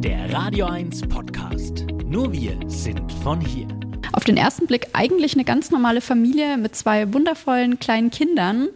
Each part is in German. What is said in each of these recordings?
Der Radio 1 Podcast. Nur wir sind von hier. Auf den ersten Blick eigentlich eine ganz normale Familie mit zwei wundervollen kleinen Kindern.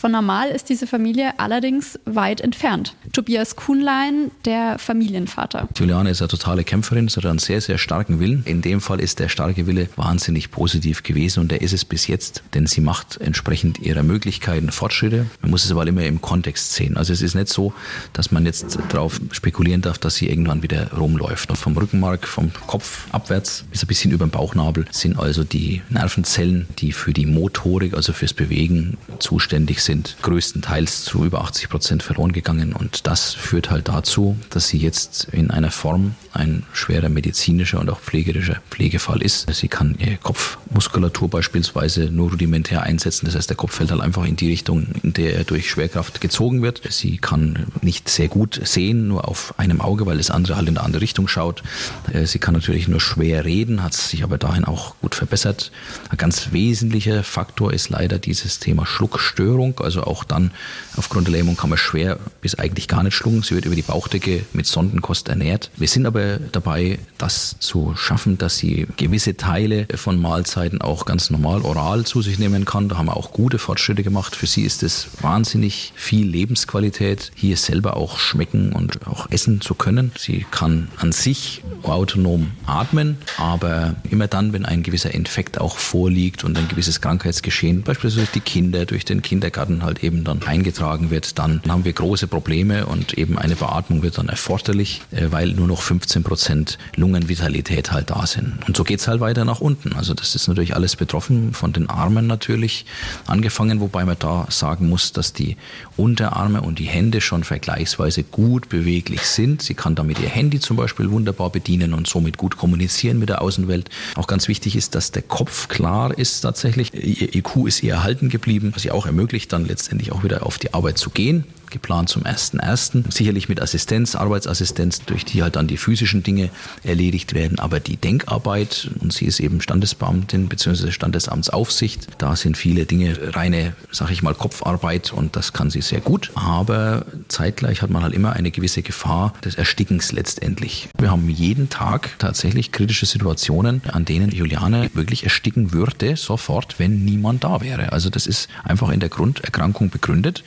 Von normal ist diese Familie allerdings weit entfernt. Tobias Kuhnlein, der Familienvater. Juliane ist eine totale Kämpferin, sie hat einen sehr, sehr starken Willen. In dem Fall ist der starke Wille wahnsinnig positiv gewesen und der ist es bis jetzt, denn sie macht entsprechend ihrer Möglichkeiten Fortschritte. Man muss es aber immer im Kontext sehen. Also es ist nicht so, dass man jetzt darauf spekulieren darf, dass sie irgendwann wieder rumläuft. Und vom Rückenmark, vom Kopf abwärts bis ein bisschen über den Bauchnabel sind also die Nervenzellen, die für die Motorik, also fürs Bewegen zuständig sind sind größtenteils zu über 80 Prozent verloren gegangen. Und das führt halt dazu, dass sie jetzt in einer Form ein schwerer medizinischer und auch pflegerischer Pflegefall ist. Sie kann ihre Kopfmuskulatur beispielsweise nur rudimentär einsetzen. Das heißt, der Kopf fällt halt einfach in die Richtung, in der er durch Schwerkraft gezogen wird. Sie kann nicht sehr gut sehen, nur auf einem Auge, weil das andere halt in eine andere Richtung schaut. Äh, sie kann natürlich nur schwer reden, hat sich aber dahin auch gut verbessert. Ein ganz wesentlicher Faktor ist leider dieses Thema Schluckstörung. Also auch dann aufgrund der Lähmung kann man schwer bis eigentlich gar nicht schlucken. Sie wird über die Bauchdecke mit Sondenkost ernährt. Wir sind aber dabei, das zu schaffen, dass sie gewisse Teile von Mahlzeiten auch ganz normal oral zu sich nehmen kann. Da haben wir auch gute Fortschritte gemacht. Für sie ist es wahnsinnig viel Lebensqualität, hier selber auch schmecken und auch essen zu können. Sie kann an sich autonom atmen, aber immer dann, wenn ein gewisser Infekt auch vorliegt und ein gewisses Krankheitsgeschehen, beispielsweise durch die Kinder, durch den Kindergarten, Schaden halt eben dann eingetragen wird, dann haben wir große Probleme und eben eine Beatmung wird dann erforderlich, äh, weil nur noch 15 Prozent Lungenvitalität halt da sind. Und so geht es halt weiter nach unten. Also das ist natürlich alles betroffen, von den Armen natürlich angefangen, wobei man da sagen muss, dass die Unterarme und die Hände schon vergleichsweise gut beweglich sind. Sie kann damit ihr Handy zum Beispiel wunderbar bedienen und somit gut kommunizieren mit der Außenwelt. Auch ganz wichtig ist, dass der Kopf klar ist tatsächlich. Ihr IQ ist ihr erhalten geblieben, was ihr auch ermöglicht, dann letztendlich auch wieder auf die Arbeit zu gehen geplant zum 1.1. Sicherlich mit Assistenz, Arbeitsassistenz, durch die halt dann die physischen Dinge erledigt werden. Aber die Denkarbeit, und sie ist eben Standesbeamtin bzw. Standesamtsaufsicht, da sind viele Dinge reine, sag ich mal, Kopfarbeit und das kann sie sehr gut. Aber zeitgleich hat man halt immer eine gewisse Gefahr des Erstickens letztendlich. Wir haben jeden Tag tatsächlich kritische Situationen, an denen Juliane wirklich ersticken würde, sofort, wenn niemand da wäre. Also das ist einfach in der Grunderkrankung begründet.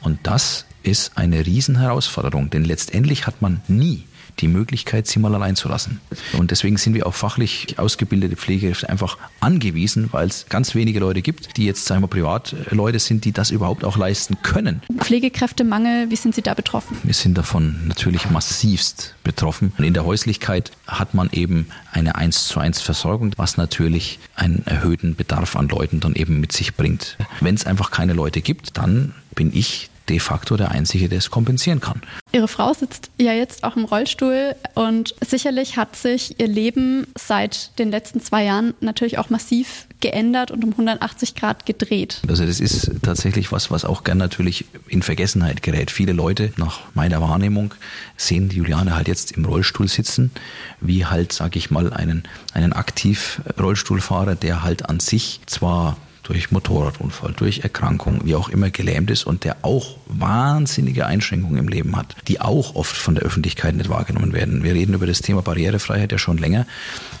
Und das ist eine Riesenherausforderung, denn letztendlich hat man nie die Möglichkeit, sie mal allein zu lassen. Und deswegen sind wir auf fachlich ausgebildete Pflegekräfte einfach angewiesen, weil es ganz wenige Leute gibt, die jetzt, sagen wir, Privatleute sind, die das überhaupt auch leisten können. Pflegekräftemangel, wie sind Sie da betroffen? Wir sind davon natürlich massivst betroffen. Und in der Häuslichkeit hat man eben eine 1 zu 1 Versorgung, was natürlich einen erhöhten Bedarf an Leuten dann eben mit sich bringt. Wenn es einfach keine Leute gibt, dann bin ich de facto der Einzige, der es kompensieren kann. Ihre Frau sitzt ja jetzt auch im Rollstuhl und sicherlich hat sich ihr Leben seit den letzten zwei Jahren natürlich auch massiv geändert und um 180 Grad gedreht. Also das ist tatsächlich was, was auch gern natürlich in Vergessenheit gerät. Viele Leute, nach meiner Wahrnehmung, sehen die Juliane halt jetzt im Rollstuhl sitzen, wie halt, sage ich mal, einen, einen Aktiv-Rollstuhlfahrer, der halt an sich zwar durch Motorradunfall, durch Erkrankung, wie auch immer gelähmt ist und der auch wahnsinnige Einschränkungen im Leben hat, die auch oft von der Öffentlichkeit nicht wahrgenommen werden. Wir reden über das Thema Barrierefreiheit ja schon länger.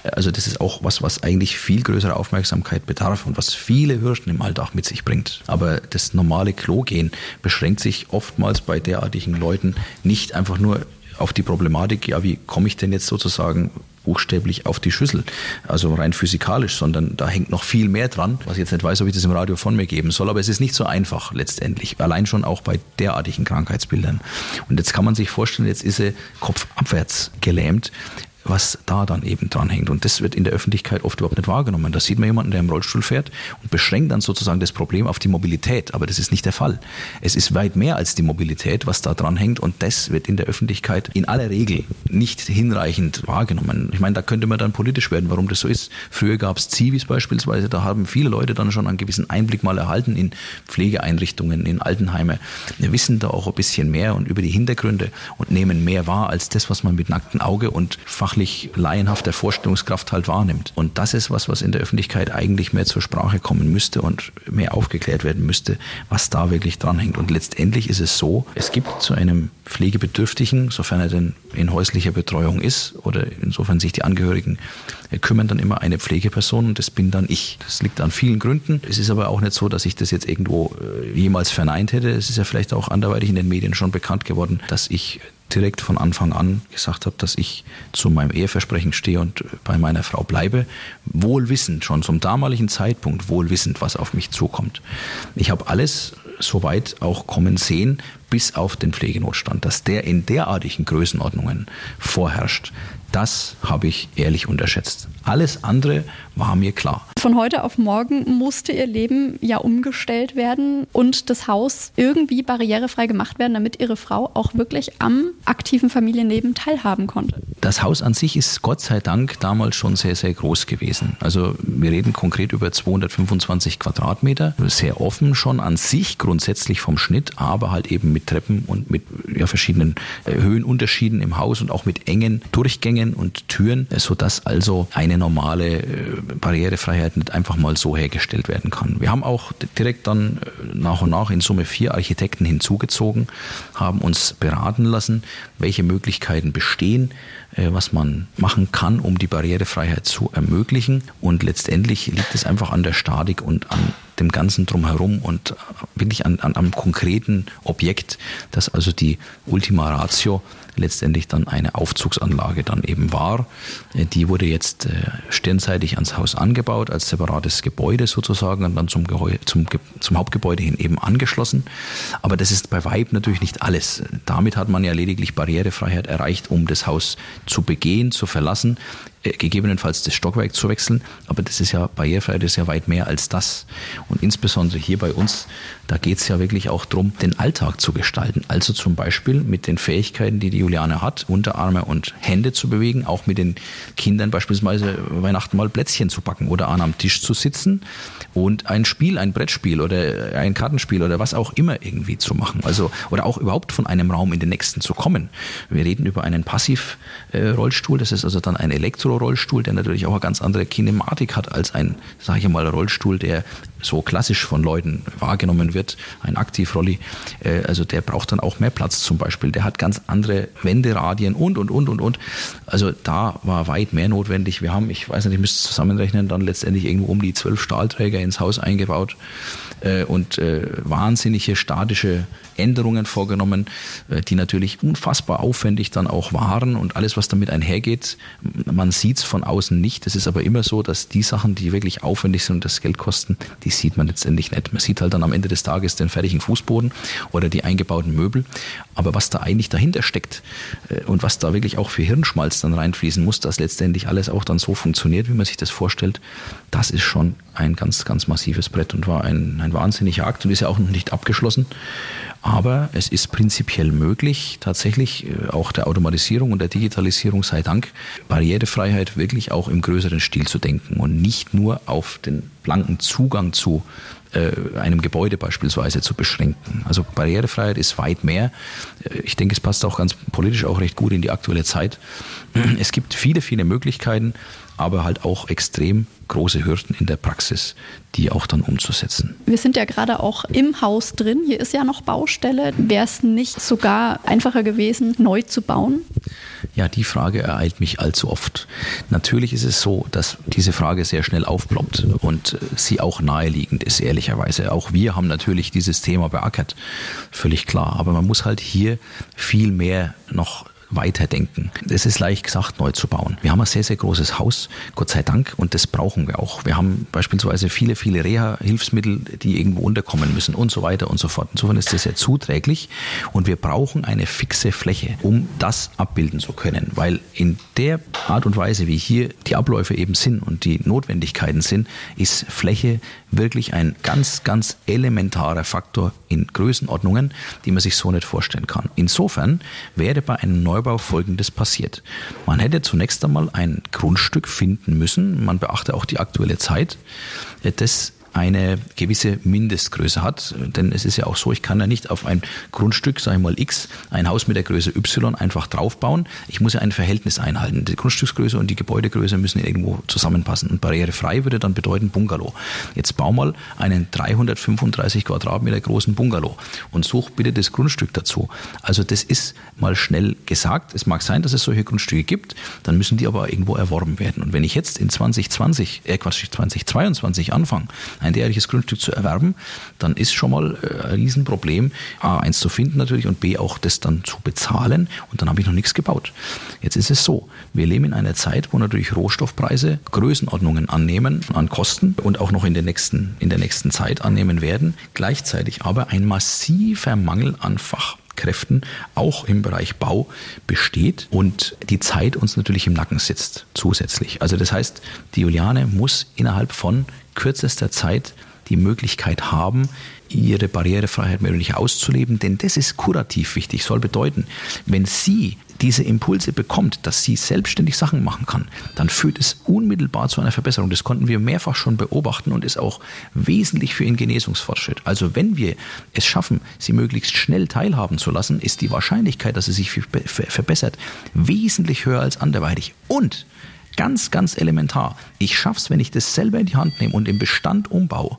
Also das ist auch was, was eigentlich viel größere Aufmerksamkeit bedarf und was viele Hürden im Alltag mit sich bringt. Aber das normale Klogehen beschränkt sich oftmals bei derartigen Leuten nicht einfach nur auf die Problematik, ja, wie komme ich denn jetzt sozusagen buchstäblich auf die Schüssel, also rein physikalisch, sondern da hängt noch viel mehr dran, was ich jetzt nicht weiß, ob ich das im Radio von mir geben soll, aber es ist nicht so einfach letztendlich, allein schon auch bei derartigen Krankheitsbildern. Und jetzt kann man sich vorstellen, jetzt ist sie kopfabwärts gelähmt was da dann eben dranhängt. Und das wird in der Öffentlichkeit oft überhaupt nicht wahrgenommen. Da sieht man jemanden, der im Rollstuhl fährt und beschränkt dann sozusagen das Problem auf die Mobilität. Aber das ist nicht der Fall. Es ist weit mehr als die Mobilität, was da dranhängt. Und das wird in der Öffentlichkeit in aller Regel nicht hinreichend wahrgenommen. Ich meine, da könnte man dann politisch werden, warum das so ist. Früher gab es Zivis beispielsweise. Da haben viele Leute dann schon einen gewissen Einblick mal erhalten in Pflegeeinrichtungen, in Altenheime. Wir wissen da auch ein bisschen mehr und über die Hintergründe und nehmen mehr wahr als das, was man mit nacktem Auge und Fach fachlich laienhafter Vorstellungskraft halt wahrnimmt. Und das ist was, was in der Öffentlichkeit eigentlich mehr zur Sprache kommen müsste und mehr aufgeklärt werden müsste, was da wirklich dranhängt. Und letztendlich ist es so, es gibt zu einem Pflegebedürftigen, sofern er denn in häuslicher Betreuung ist oder insofern sich die Angehörigen kümmern, dann immer eine Pflegeperson und das bin dann ich. Das liegt an vielen Gründen. Es ist aber auch nicht so, dass ich das jetzt irgendwo äh, jemals verneint hätte. Es ist ja vielleicht auch anderweitig in den Medien schon bekannt geworden, dass ich direkt von Anfang an gesagt habe, dass ich zu meinem Eheversprechen stehe und bei meiner Frau bleibe, wohlwissend, schon zum damaligen Zeitpunkt wohlwissend, was auf mich zukommt. Ich habe alles soweit auch kommen sehen, bis auf den Pflegenotstand, dass der in derartigen Größenordnungen vorherrscht. Das habe ich ehrlich unterschätzt. Alles andere war mir klar. Von heute auf morgen musste ihr Leben ja umgestellt werden und das Haus irgendwie barrierefrei gemacht werden, damit ihre Frau auch wirklich am aktiven Familienleben teilhaben konnte. Das Haus an sich ist Gott sei Dank damals schon sehr, sehr groß gewesen. Also wir reden konkret über 225 Quadratmeter. Sehr offen schon an sich grundsätzlich vom Schnitt, aber halt eben mit Treppen und mit ja, verschiedenen äh, Höhenunterschieden im Haus und auch mit engen Durchgängen und Türen, sodass also eine normale äh, Barrierefreiheit nicht einfach mal so hergestellt werden kann. Wir haben auch direkt dann äh, nach und nach in Summe vier Architekten hinzugezogen, haben uns beraten lassen, welche Möglichkeiten bestehen, äh, was man machen kann, um die Barrierefreiheit zu ermöglichen. Und letztendlich liegt es einfach an der Statik und an dem Ganzen drumherum und wirklich an, an, am konkreten Objekt, dass also die Ultima Ratio letztendlich dann eine Aufzugsanlage dann eben war. Äh, die wurde jetzt äh, stirnseitig ans Haus angebaut, als separates Gebäude sozusagen und dann zum, Geheu zum, zum Hauptgebäude hin eben angeschlossen. Aber das ist bei Weib natürlich nicht alles. Damit hat man ja lediglich Barrierefreiheit erreicht, um das Haus zu begehen, zu verlassen. Äh, gegebenenfalls das Stockwerk zu wechseln. Aber das ist ja Barrierefreiheit ist ja weit mehr als das. Und insbesondere hier bei uns, da geht es ja wirklich auch darum, den Alltag zu gestalten. Also zum Beispiel mit den Fähigkeiten, die die Juliane hat, Unterarme und Hände zu bewegen, auch mit den Kindern beispielsweise Weihnachten mal Plätzchen zu backen oder an am Tisch zu sitzen und ein Spiel, ein Brettspiel oder ein Kartenspiel oder was auch immer irgendwie zu machen. Also oder auch überhaupt von einem Raum in den nächsten zu kommen. Wir reden über einen Passivrollstuhl, das ist also dann ein Elektrorollstuhl, der natürlich auch eine ganz andere Kinematik hat als ein, sage ich mal, Rollstuhl, der so klassisch von Leuten wahrgenommen wird, ein Aktivrolli. Äh, also der braucht dann auch mehr Platz zum Beispiel. Der hat ganz andere Wenderadien und und und und und. Also da war weit mehr notwendig. Wir haben, ich weiß nicht, ich müsste zusammenrechnen, dann letztendlich irgendwo um die zwölf Stahlträger ins Haus eingebaut äh, und äh, wahnsinnige statische Änderungen vorgenommen, äh, die natürlich unfassbar aufwendig dann auch waren und alles, was damit einhergeht. Man sieht es von außen nicht. Es ist aber immer so, dass die Sachen, die wirklich aufwendig sind und das Geld kosten, die sieht man letztendlich nicht. Man sieht halt dann am Ende des Tages den fertigen Fußboden oder die eingebauten Möbel. Aber was da eigentlich dahinter steckt äh, und was da wirklich auch für Hirnschmalz dann reinfließen muss, dass letztendlich alles auch dann so funktioniert, wie man sich das vorstellt, das ist schon ein ganz, ganz massives Brett und war ein, ein wahnsinniger Akt und ist ja auch noch nicht abgeschlossen. Aber es ist prinzipiell möglich, tatsächlich äh, auch der Automatisierung und der Digitalisierung sei Dank, Barrierefreiheit wirklich auch im größeren Stil zu denken und nicht nur auf den blanken Zugang zu äh, einem Gebäude beispielsweise zu beschränken. Also Barrierefreiheit ist weit mehr. Äh, ich denke, es passt auch ganz politisch auch recht gut in die aktuelle Zeit. Es gibt viele, viele Möglichkeiten, aber halt auch extrem große Hürden in der Praxis, die auch dann umzusetzen. Wir sind ja gerade auch im Haus drin. Hier ist ja noch Baustelle. Wäre es nicht sogar einfacher gewesen, neu zu bauen? Ja, die Frage ereilt mich allzu oft. Natürlich ist es so, dass diese Frage sehr schnell aufploppt und sie auch naheliegend ist, ehrlicherweise. Auch wir haben natürlich dieses Thema beackert, völlig klar. Aber man muss halt hier viel mehr noch weiterdenken. Es ist leicht gesagt, neu zu bauen. Wir haben ein sehr, sehr großes Haus, Gott sei Dank, und das brauchen wir auch. Wir haben beispielsweise viele, viele Reha-Hilfsmittel, die irgendwo unterkommen müssen und so weiter und so fort. Insofern ist das sehr zuträglich und wir brauchen eine fixe Fläche, um das abbilden zu können, weil in der Art und Weise, wie hier die Abläufe eben sind und die Notwendigkeiten sind, ist Fläche wirklich ein ganz, ganz elementarer Faktor in Größenordnungen, die man sich so nicht vorstellen kann. Insofern wäre bei einem Neubau Neubau Folgendes passiert. Man hätte zunächst einmal ein Grundstück finden müssen, man beachte auch die aktuelle Zeit, das eine gewisse Mindestgröße hat. Denn es ist ja auch so, ich kann ja nicht auf ein Grundstück, sage ich mal X, ein Haus mit der Größe Y einfach draufbauen. Ich muss ja ein Verhältnis einhalten. Die Grundstücksgröße und die Gebäudegröße müssen irgendwo zusammenpassen. Und barrierefrei würde dann bedeuten Bungalow. Jetzt bau mal einen 335 Quadratmeter großen Bungalow und such bitte das Grundstück dazu. Also das ist mal schnell gesagt. Es mag sein, dass es solche Grundstücke gibt, dann müssen die aber irgendwo erworben werden. Und wenn ich jetzt in 2020, äh Quatsch, 2022 anfange, ein derartiges Grundstück zu erwerben, dann ist schon mal äh, ein Riesenproblem, A, eins zu finden natürlich und B, auch das dann zu bezahlen und dann habe ich noch nichts gebaut. Jetzt ist es so, wir leben in einer Zeit, wo natürlich Rohstoffpreise Größenordnungen annehmen an Kosten und auch noch in der nächsten, in der nächsten Zeit annehmen werden, gleichzeitig aber ein massiver Mangel an Fach. Kräften auch im Bereich Bau besteht und die Zeit uns natürlich im Nacken sitzt zusätzlich. Also das heißt, die Juliane muss innerhalb von kürzester Zeit die Möglichkeit haben, ihre Barrierefreiheit mehr oder weniger auszuleben, denn das ist kurativ wichtig, soll bedeuten, wenn sie diese Impulse bekommt, dass sie selbstständig Sachen machen kann, dann führt es unmittelbar zu einer Verbesserung. Das konnten wir mehrfach schon beobachten und ist auch wesentlich für ihren Genesungsfortschritt. Also wenn wir es schaffen, sie möglichst schnell teilhaben zu lassen, ist die Wahrscheinlichkeit, dass sie sich verbessert, wesentlich höher als anderweitig. Und ganz, ganz elementar, ich schaffe es, wenn ich das selber in die Hand nehme und im Bestand umbaue,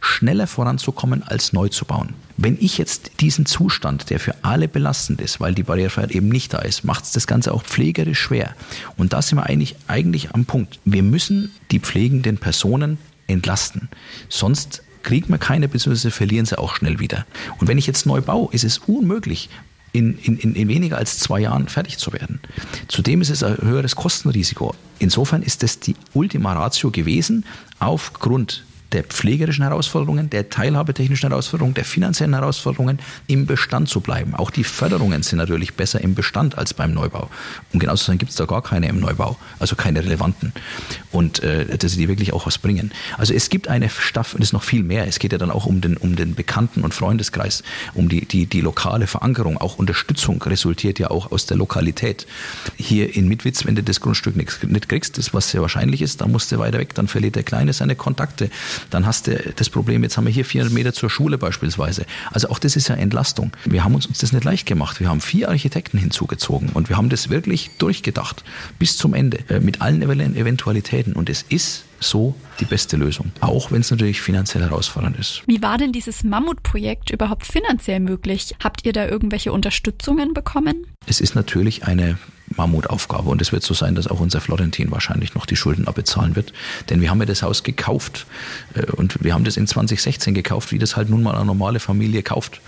schneller voranzukommen, als neu zu bauen. Wenn ich jetzt diesen Zustand, der für alle belastend ist, weil die Barrierefreiheit eben nicht da ist, macht es das Ganze auch pflegerisch schwer. Und da sind wir eigentlich, eigentlich am Punkt. Wir müssen die pflegenden Personen entlasten. Sonst kriegt man keine, beziehungsweise verlieren sie auch schnell wieder. Und wenn ich jetzt neu baue, ist es unmöglich, in, in, in weniger als zwei Jahren fertig zu werden. Zudem ist es ein höheres Kostenrisiko. Insofern ist das die Ultima Ratio gewesen, aufgrund der pflegerischen Herausforderungen, der teilhabetechnischen Herausforderungen, der finanziellen Herausforderungen im Bestand zu bleiben. Auch die Förderungen sind natürlich besser im Bestand als beim Neubau. Um genau zu sein, gibt es da gar keine im Neubau, also keine relevanten. Und äh, dass die wirklich auch was bringen. Also es gibt eine Staffel, es ist noch viel mehr. Es geht ja dann auch um den, um den Bekannten- und Freundeskreis, um die, die, die lokale Verankerung. Auch Unterstützung resultiert ja auch aus der Lokalität. Hier in Mitwitz, wenn du das Grundstück nicht, nicht kriegst, das was sehr wahrscheinlich ist, dann musst du weiter weg, dann verliert der Kleine seine Kontakte dann hast du das Problem, jetzt haben wir hier 400 Meter zur Schule beispielsweise. Also auch das ist ja Entlastung. Wir haben uns das nicht leicht gemacht. Wir haben vier Architekten hinzugezogen und wir haben das wirklich durchgedacht bis zum Ende äh, mit allen Eventualitäten. Und es ist so die beste Lösung, auch wenn es natürlich finanziell herausfordernd ist. Wie war denn dieses Mammutprojekt überhaupt finanziell möglich? Habt ihr da irgendwelche Unterstützungen bekommen? Es ist natürlich eine Mammutaufgabe und es wird so sein, dass auch unser Florentin wahrscheinlich noch die Schulden abbezahlen wird, denn wir haben ja das Haus gekauft äh, und wir haben das in 2016 gekauft, wie das halt nun mal eine normale Familie kauft.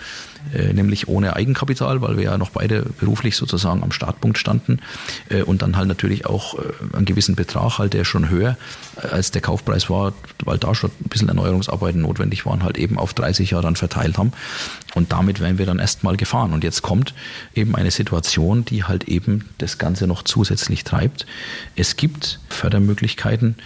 Äh, nämlich ohne Eigenkapital, weil wir ja noch beide beruflich sozusagen am Startpunkt standen äh, und dann halt natürlich auch äh, einen gewissen Betrag halt, der schon höher als der Kaufpreis war, weil da schon ein bisschen Erneuerungsarbeiten notwendig waren, halt eben auf 30 Jahre dann verteilt haben. Und damit wären wir dann erstmal gefahren. Und jetzt kommt eben eine Situation, die halt eben das Ganze noch zusätzlich treibt. Es gibt Fördermöglichkeiten,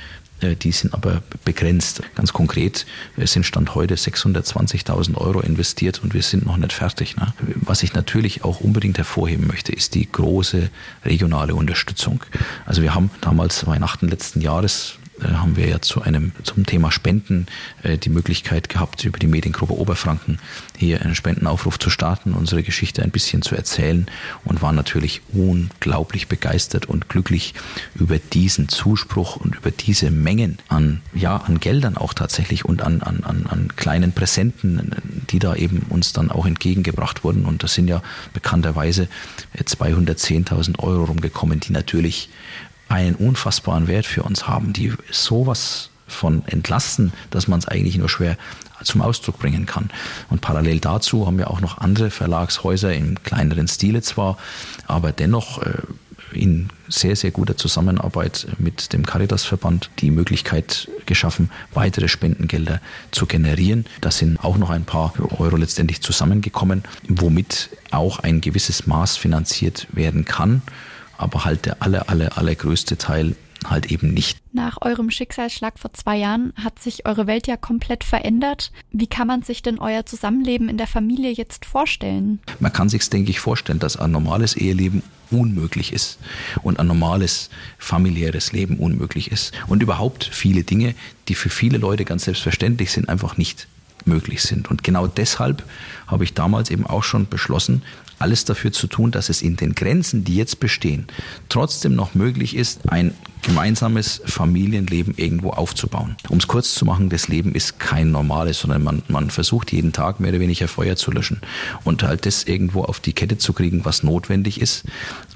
die sind aber begrenzt. Ganz konkret sind Stand heute 620.000 Euro investiert und wir sind noch nicht fertig. Ne? Was ich natürlich auch unbedingt hervorheben möchte, ist die große regionale Unterstützung. Also wir haben damals Weihnachten letzten Jahres äh, haben wir ja zu einem, zum Thema Spenden äh, die Möglichkeit gehabt, über die Mediengruppe Oberfranken hier einen Spendenaufruf zu starten, unsere Geschichte ein bisschen zu erzählen und waren natürlich unglaublich begeistert und glücklich über diesen Zuspruch und über diese Mengen an, ja, an Geldern auch tatsächlich und an, an, an, an kleinen Präsenten, die da eben uns dann auch entgegengebracht wurden. Und das sind ja bekannterweise 210.000 Euro rumgekommen, die natürlich einen unfassbaren Wert für uns haben, die sowas von entlasten, dass man es eigentlich nur schwer zum Ausdruck bringen kann. Und parallel dazu haben wir auch noch andere Verlagshäuser im kleineren Stile zwar, aber dennoch äh, in sehr, sehr guter Zusammenarbeit mit dem Caritas-Verband die Möglichkeit geschaffen, weitere Spendengelder zu generieren. Da sind auch noch ein paar Euro letztendlich zusammengekommen, womit auch ein gewisses Maß finanziert werden kann aber halt der aller, aller, allergrößte Teil halt eben nicht. Nach eurem Schicksalsschlag vor zwei Jahren hat sich eure Welt ja komplett verändert. Wie kann man sich denn euer Zusammenleben in der Familie jetzt vorstellen? Man kann sich, denke ich, vorstellen, dass ein normales Eheleben unmöglich ist und ein normales familiäres Leben unmöglich ist und überhaupt viele Dinge, die für viele Leute ganz selbstverständlich sind, einfach nicht möglich sind. Und genau deshalb habe ich damals eben auch schon beschlossen, alles dafür zu tun, dass es in den Grenzen, die jetzt bestehen, trotzdem noch möglich ist, ein gemeinsames Familienleben irgendwo aufzubauen. Um es kurz zu machen, das Leben ist kein normales, sondern man, man versucht jeden Tag mehr oder weniger Feuer zu löschen und halt das irgendwo auf die Kette zu kriegen, was notwendig ist.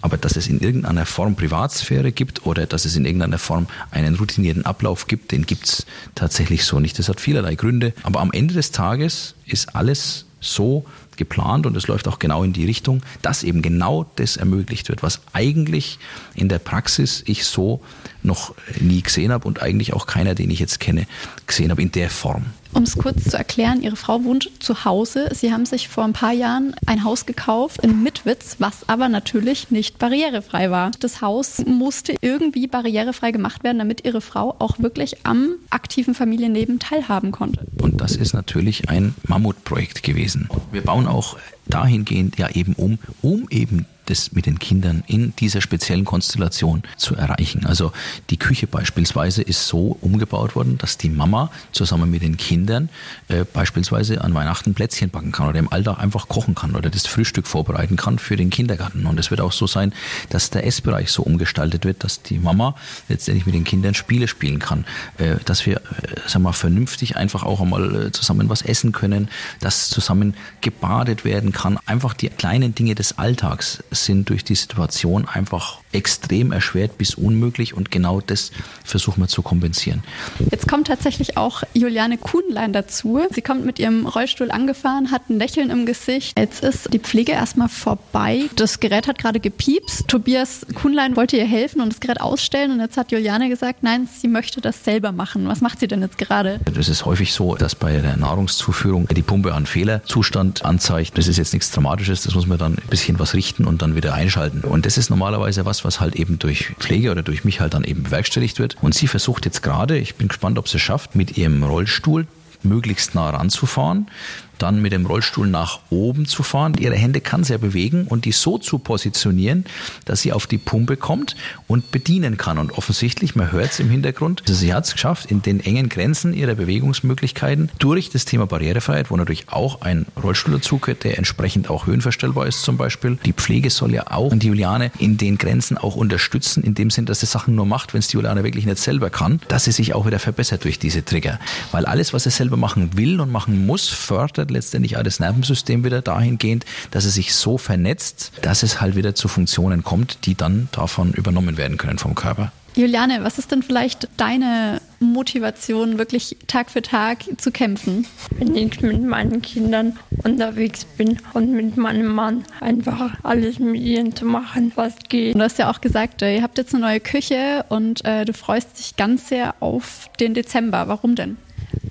Aber dass es in irgendeiner Form Privatsphäre gibt oder dass es in irgendeiner Form einen routinierten Ablauf gibt, den gibt es tatsächlich so nicht. Das hat vielerlei Gründe. Aber am Ende des Tages ist alles so geplant und es läuft auch genau in die Richtung, dass eben genau das ermöglicht wird, was eigentlich in der Praxis ich so noch nie gesehen habe und eigentlich auch keiner, den ich jetzt kenne, gesehen habe in der Form. Um es kurz zu erklären, Ihre Frau wohnt zu Hause. Sie haben sich vor ein paar Jahren ein Haus gekauft in Mitwitz, was aber natürlich nicht barrierefrei war. Das Haus musste irgendwie barrierefrei gemacht werden, damit Ihre Frau auch wirklich am aktiven Familienleben teilhaben konnte. Und das ist natürlich ein Mammutprojekt gewesen. Wir bauen auch dahingehend ja eben um, um eben das mit den Kindern in dieser speziellen Konstellation zu erreichen. Also die Küche beispielsweise ist so umgebaut worden, dass die Mama zusammen mit den Kindern äh, beispielsweise an Weihnachten Plätzchen backen kann oder im Alltag einfach kochen kann oder das Frühstück vorbereiten kann für den Kindergarten. Und es wird auch so sein, dass der Essbereich so umgestaltet wird, dass die Mama letztendlich mit den Kindern Spiele spielen kann, äh, dass wir, äh, sagen wir, vernünftig einfach auch einmal äh, zusammen was essen können, dass zusammen gebadet werden kann. Einfach die kleinen Dinge des Alltags sind durch die Situation einfach extrem erschwert bis unmöglich und genau das versuchen wir zu kompensieren. Jetzt kommt tatsächlich auch Juliane Kuhnlein dazu. Sie kommt mit ihrem Rollstuhl angefahren, hat ein Lächeln im Gesicht. Jetzt ist die Pflege erstmal vorbei. Das Gerät hat gerade gepiepst. Tobias Kuhnlein wollte ihr helfen und das Gerät ausstellen und jetzt hat Juliane gesagt, nein, sie möchte das selber machen. Was macht sie denn jetzt gerade? Das ist häufig so, dass bei der Nahrungszuführung die Pumpe einen Fehlerzustand anzeigt. Das ist jetzt nichts Dramatisches, das muss man dann ein bisschen was richten und dann wieder einschalten. Und das ist normalerweise was, was halt eben durch Pflege oder durch mich halt dann eben bewerkstelligt wird. Und sie versucht jetzt gerade, ich bin gespannt, ob sie es schafft, mit ihrem Rollstuhl möglichst nah ranzufahren, dann mit dem Rollstuhl nach oben zu fahren. Ihre Hände kann sie ja bewegen und die so zu positionieren, dass sie auf die Pumpe kommt und bedienen kann. Und offensichtlich, man hört es im Hintergrund, also sie hat es geschafft, in den engen Grenzen ihrer Bewegungsmöglichkeiten durch das Thema Barrierefreiheit, wo natürlich auch ein Rollstuhl dazugehört, der entsprechend auch höhenverstellbar ist zum Beispiel. Die Pflege soll ja auch die Juliane in den Grenzen auch unterstützen, in dem Sinn, dass sie Sachen nur macht, wenn es die Juliane wirklich nicht selber kann, dass sie sich auch wieder verbessert durch diese Trigger. Weil alles, was sie selber machen will und machen muss, fördert verändert letztendlich auch das Nervensystem wieder dahingehend, dass es sich so vernetzt, dass es halt wieder zu Funktionen kommt, die dann davon übernommen werden können vom Körper. Juliane, was ist denn vielleicht deine Motivation, wirklich Tag für Tag zu kämpfen? Wenn ich mit meinen Kindern unterwegs bin und mit meinem Mann einfach alles mit ihnen zu machen, was geht. Du hast ja auch gesagt, äh, ihr habt jetzt eine neue Küche und äh, du freust dich ganz sehr auf den Dezember. Warum denn?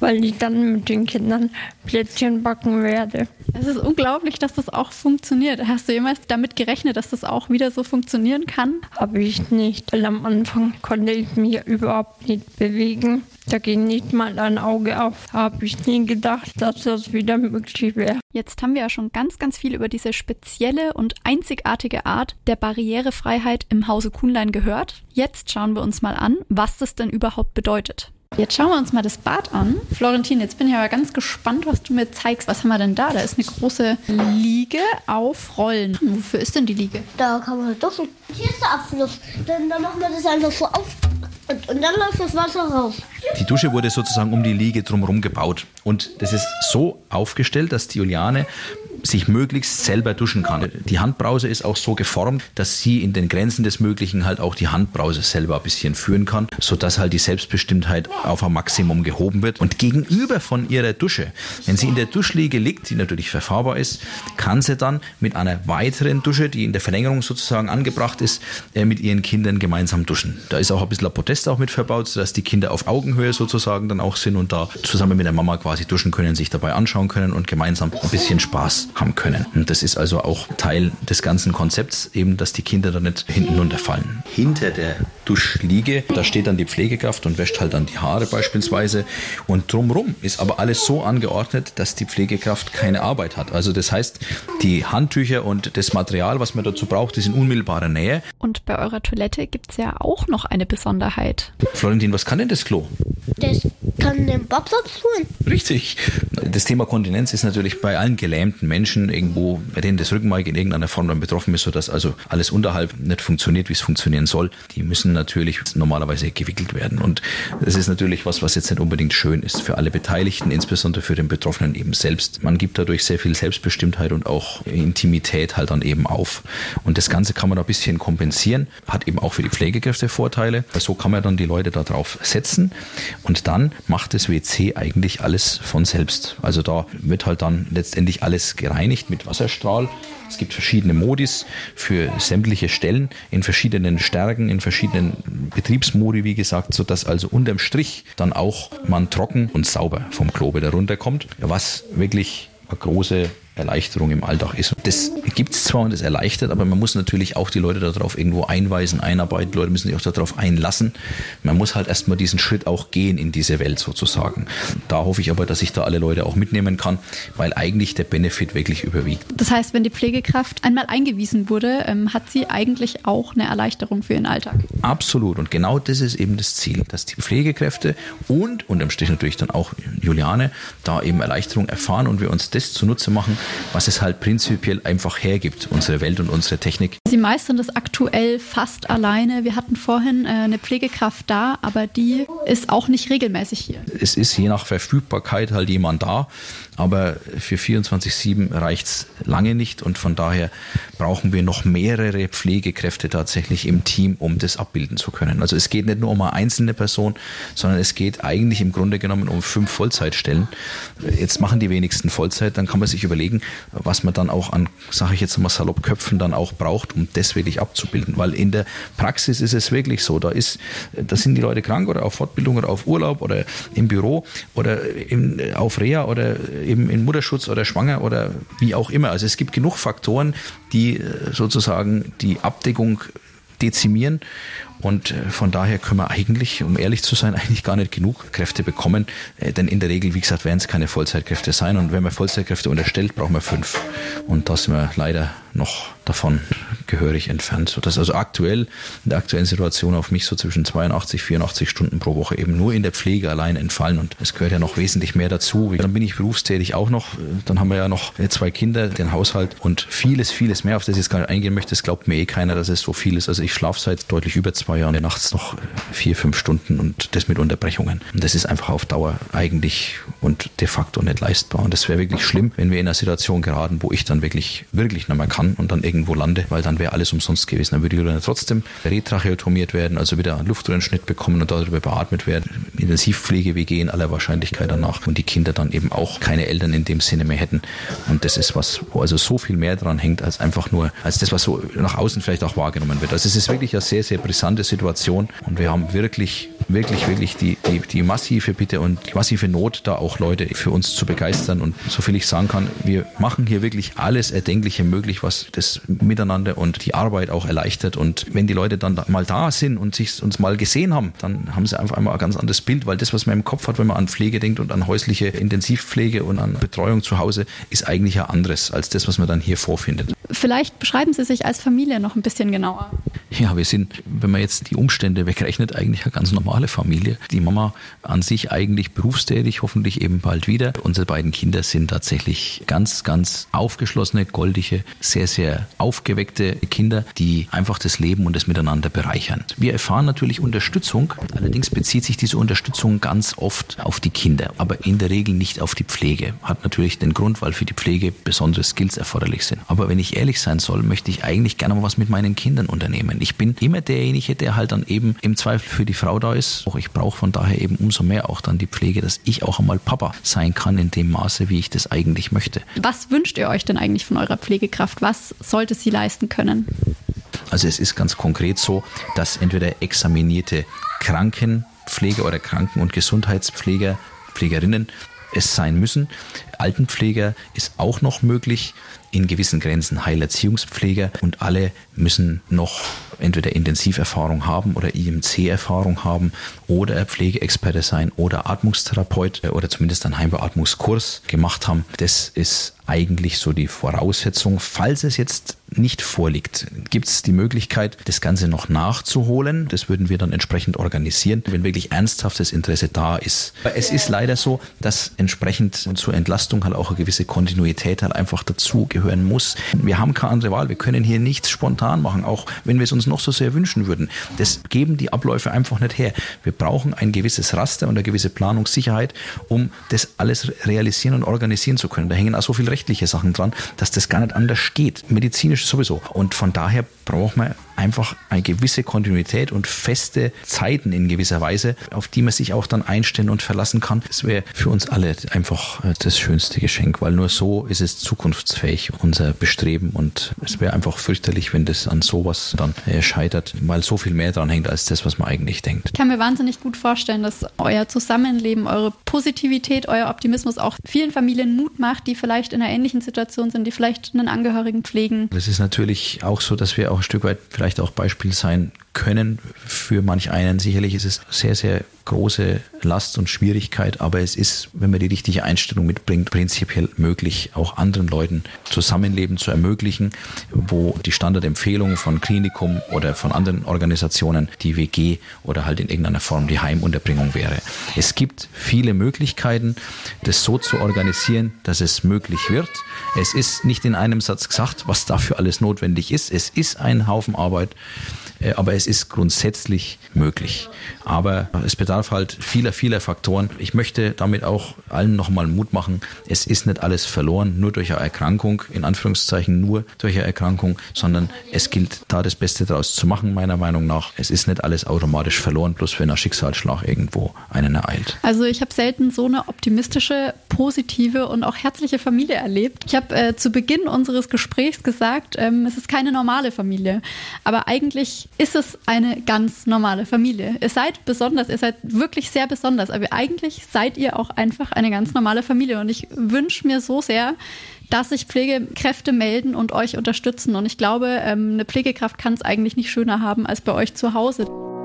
Weil ich dann mit den Kindern Plätzchen backen werde. Es ist unglaublich, dass das auch funktioniert. Hast du jemals damit gerechnet, dass das auch wieder so funktionieren kann? Habe ich nicht, weil am Anfang konnte ich mich überhaupt nicht bewegen. Da ging nicht mal ein Auge auf. Habe ich nie gedacht, dass das wieder möglich wäre. Jetzt haben wir ja schon ganz, ganz viel über diese spezielle und einzigartige Art der Barrierefreiheit im Hause Kuhnlein gehört. Jetzt schauen wir uns mal an, was das denn überhaupt bedeutet. Jetzt schauen wir uns mal das Bad an. Florentin, jetzt bin ich aber ganz gespannt, was du mir zeigst. Was haben wir denn da? Da ist eine große Liege auf Rollen. Wofür ist denn die Liege? Da kann man duschen. Hier ist der Abfluss. Dann, dann machen wir das einfach so auf und, und, dann läuft das Wasser raus. Die Dusche wurde sozusagen um die Liege drumherum gebaut. Und das ist so aufgestellt, dass die Juliane sich möglichst selber duschen kann. Die Handbrause ist auch so geformt, dass sie in den Grenzen des Möglichen halt auch die Handbrause selber ein bisschen führen kann, sodass halt die Selbstbestimmtheit auf ein Maximum gehoben wird. Und gegenüber von ihrer Dusche, wenn sie in der Duschliege liegt, die natürlich verfahrbar ist, kann sie dann mit einer weiteren Dusche, die in der Verlängerung sozusagen angebracht ist, äh, mit ihren Kindern gemeinsam duschen. Da ist auch ein bisschen ein Podest auch mit verbaut, sodass die Kinder auf Augenhöhe sozusagen dann auch sind und da zusammen mit der Mama quasi duschen können, sich dabei anschauen können und gemeinsam ein bisschen Spaß haben können. Und das ist also auch Teil des ganzen Konzepts, eben, dass die Kinder da nicht hinten runterfallen. Hinter der Duschliege. Da steht dann die Pflegekraft und wäscht halt dann die Haare beispielsweise. Und drumherum ist aber alles so angeordnet, dass die Pflegekraft keine Arbeit hat. Also das heißt, die Handtücher und das Material, was man dazu braucht, ist in unmittelbarer Nähe. Und bei eurer Toilette gibt es ja auch noch eine Besonderheit. Florentin, was kann denn das Klo? Das kann den Babsatz tun. Richtig. Das Thema Kontinenz ist natürlich bei allen gelähmten Menschen irgendwo, bei denen das Rückenmark in irgendeiner Form dann betroffen ist, sodass also alles unterhalb nicht funktioniert, wie es funktionieren soll. Die müssen natürlich normalerweise gewickelt werden. Und das ist natürlich was, was jetzt nicht unbedingt schön ist für alle Beteiligten, insbesondere für den Betroffenen eben selbst. Man gibt dadurch sehr viel Selbstbestimmtheit und auch Intimität halt dann eben auf. Und das Ganze kann man ein bisschen kompensieren, hat eben auch für die Pflegekräfte Vorteile. So kann man dann die Leute darauf setzen und dann macht das WC eigentlich alles von selbst. Also da wird halt dann letztendlich alles gereinigt mit Wasserstrahl. Es gibt verschiedene Modis für sämtliche Stellen in verschiedenen Stärken, in verschiedenen Betriebsmodi, wie gesagt, sodass also unterm Strich dann auch man trocken und sauber vom Klo wieder runterkommt, was wirklich eine große Erleichterung im Alltag ist. Das gibt es zwar und das erleichtert, aber man muss natürlich auch die Leute darauf irgendwo einweisen, einarbeiten. Die Leute müssen sich auch darauf einlassen. Man muss halt erstmal diesen Schritt auch gehen in diese Welt sozusagen. Da hoffe ich aber, dass ich da alle Leute auch mitnehmen kann, weil eigentlich der Benefit wirklich überwiegt. Das heißt, wenn die Pflegekraft einmal eingewiesen wurde, ähm, hat sie eigentlich auch eine Erleichterung für ihren Alltag. Absolut. Und genau das ist eben das Ziel, dass die Pflegekräfte und unterm Strich natürlich dann auch Juliane da eben Erleichterung erfahren und wir uns das zunutze machen, was es halt prinzipiell einfach hergibt, unsere Welt und unsere Technik. Sie meistern das aktuell fast alleine. Wir hatten vorhin äh, eine Pflegekraft da, aber die ist auch nicht regelmäßig hier. Es ist je nach Verfügbarkeit halt jemand da, aber für 24-7 reicht es lange nicht und von daher brauchen wir noch mehrere Pflegekräfte tatsächlich im Team, um das abbilden zu können. Also es geht nicht nur um eine einzelne Person, sondern es geht eigentlich im Grunde genommen um fünf Vollzeitstellen. Jetzt machen die wenigsten Vollzeit, dann kann man sich überlegen, was man dann auch an, sage ich jetzt mal salopp, Köpfen dann auch braucht, um das wirklich abzubilden. Weil in der Praxis ist es wirklich so, da ist, da sind die Leute krank oder auf Fortbildung oder auf Urlaub oder im Büro oder im, auf Reha oder eben in Mutterschutz oder schwanger oder wie auch immer. Also es gibt genug Faktoren, die äh, sozusagen die Abdeckung dezimieren. Und äh, von daher können wir eigentlich, um ehrlich zu sein, eigentlich gar nicht genug Kräfte bekommen. Äh, denn in der Regel, wie gesagt, werden es keine Vollzeitkräfte sein. Und wenn man Vollzeitkräfte unterstellt, brauchen wir fünf. Und da sind wir leider noch davon gehörig entfernt. Sodass also aktuell, in der aktuellen Situation auf mich so zwischen 82, 84 Stunden pro Woche eben nur in der Pflege allein entfallen. Und es gehört ja noch wesentlich mehr dazu. Dann bin ich berufstätig auch noch. Dann haben wir ja noch zwei Kinder, den Haushalt und vieles, vieles mehr, auf das ich jetzt gar nicht eingehen möchte. Es glaubt mir eh keiner, dass es so viel ist. Also ich schlafe seit deutlich über zwei Jahren nachts noch vier, fünf Stunden und das mit Unterbrechungen. Und das ist einfach auf Dauer eigentlich und de facto nicht leistbar. Und das wäre wirklich schlimm, wenn wir in einer Situation geraten, wo ich dann wirklich, wirklich nicht mehr kann und dann irgendwo lande, weil dann wäre alles umsonst gewesen. Dann würde Julian trotzdem retracheotomiert werden, also wieder einen Luftröhrenschnitt bekommen und darüber beatmet werden. Intensivpflege-WG in aller Wahrscheinlichkeit danach und die Kinder dann eben auch keine Eltern in dem Sinne mehr hätten. Und das ist was, wo also so viel mehr dran hängt, als einfach nur, als das, was so nach außen vielleicht auch wahrgenommen wird. Also es ist wirklich eine sehr, sehr brisante Situation und wir haben wirklich, wirklich, wirklich die, die, die massive Bitte und die massive Not, da auch Leute für uns zu begeistern. Und so viel ich sagen kann, wir machen hier wirklich alles Erdenkliche möglich, was das Miteinander und die Arbeit auch erleichtert. Und wenn die Leute dann mal da sind und sich uns mal gesehen haben, dann haben sie einfach einmal ein ganz anderes Bild, weil das, was man im Kopf hat, wenn man an Pflege denkt und an häusliche Intensivpflege und an Betreuung zu Hause, ist eigentlich ja anderes als das, was man dann hier vorfindet. Vielleicht beschreiben Sie sich als Familie noch ein bisschen genauer. Ja, wir sind, wenn man jetzt die Umstände wegrechnet, eigentlich eine ganz normale Familie. Die Mama an sich eigentlich berufstätig, hoffentlich eben bald wieder. Unsere beiden Kinder sind tatsächlich ganz, ganz aufgeschlossene, goldige, sehr, sehr aufgeweckte Kinder, die einfach das Leben und das Miteinander bereichern. Wir erfahren natürlich Unterstützung, allerdings bezieht sich diese Unterstützung ganz oft auf die Kinder, aber in der Regel nicht auf die Pflege. Hat natürlich den Grund, weil für die Pflege besondere Skills erforderlich sind. Aber wenn ich ehrlich sein soll, möchte ich eigentlich gerne mal was mit meinen Kindern unternehmen. Ich bin immer derjenige, der halt dann eben im Zweifel für die Frau da ist. Auch ich brauche von daher eben umso mehr auch dann die Pflege, dass ich auch einmal Papa sein kann in dem Maße, wie ich das eigentlich möchte. Was wünscht ihr euch denn eigentlich von eurer Pflegekraft? Was sollte sie leisten können? Also es ist ganz konkret so, dass entweder examinierte Krankenpflege oder Kranken- und Gesundheitspfleger, Pflegerinnen es sein müssen. Altenpfleger ist auch noch möglich in gewissen Grenzen Heilerziehungspfleger und alle müssen noch entweder Intensiverfahrung haben oder IMC-Erfahrung haben oder Pflegeexperte sein oder Atmungstherapeut oder zumindest einen Heimbeatmungskurs gemacht haben. Das ist eigentlich so die Voraussetzung. Falls es jetzt nicht vorliegt, gibt es die Möglichkeit, das Ganze noch nachzuholen. Das würden wir dann entsprechend organisieren, wenn wirklich ernsthaftes Interesse da ist. Es ist leider so, dass entsprechend zur Entlastung halt auch eine gewisse Kontinuität halt einfach dazugehören muss. Wir haben keine andere Wahl. Wir können hier nichts spontan machen, auch wenn wir es uns noch so sehr wünschen würden. Das geben die Abläufe einfach nicht her. Wir brauchen ein gewisses Raster und eine gewisse Planungssicherheit, um das alles realisieren und organisieren zu können. Da hängen auch so viele rechtliche Sachen dran, dass das gar nicht anders geht. Medizinisch sowieso. Und von daher braucht man einfach eine gewisse Kontinuität und feste Zeiten in gewisser Weise, auf die man sich auch dann einstellen und verlassen kann. Das wäre für uns alle einfach äh, das schönste Geschenk, weil nur so ist es zukunftsfähig, unser Bestreben. Und es wäre einfach fürchterlich, wenn das an sowas dann äh, scheitert, weil so viel mehr dran hängt als das, was man eigentlich denkt. Ich kann mir wahnsinnig gut vorstellen, dass euer Zusammenleben, eure Positivität, euer Optimismus auch vielen Familien Mut macht, die vielleicht in einer ähnlichen Situation sind, die vielleicht einen Angehörigen pflegen. Es ist natürlich auch so, dass wir auch ein Stück weit vielleicht auch Beispiel sein können für manch einen. Sicherlich ist es sehr, sehr große Last und Schwierigkeit, aber es ist, wenn man die richtige Einstellung mitbringt, prinzipiell möglich, auch anderen Leuten Zusammenleben zu ermöglichen, wo die Standardempfehlung von Klinikum oder von anderen Organisationen die WG oder halt in irgendeiner Form die Heimunterbringung wäre. Es gibt viele Möglichkeiten, das so zu organisieren, dass es möglich wird. Es ist nicht in einem Satz gesagt, was dafür alles notwendig ist. Es ist ein Haufen Arbeit. Äh, aber es ist grundsätzlich möglich. Aber es bedarf halt vieler, vieler Faktoren. Ich möchte damit auch allen nochmal Mut machen. Es ist nicht alles verloren, nur durch eine Erkrankung, in Anführungszeichen nur durch eine Erkrankung, sondern es gilt da das Beste daraus zu machen, meiner Meinung nach. Es ist nicht alles automatisch verloren, bloß wenn ein Schicksalsschlag irgendwo einen ereilt. Also ich habe selten so eine optimistische, positive und auch herzliche Familie erlebt. Ich habe äh, zu Beginn unseres Gesprächs gesagt, ähm, es ist keine normale Familie. Aber eigentlich ist es eine ganz normale Familie. Ihr seid besonders, ihr seid wirklich sehr besonders, aber eigentlich seid ihr auch einfach eine ganz normale Familie. Und ich wünsche mir so sehr, dass sich Pflegekräfte melden und euch unterstützen. Und ich glaube, ähm, eine Pflegekraft kann es eigentlich nicht schöner haben als bei euch zu Hause.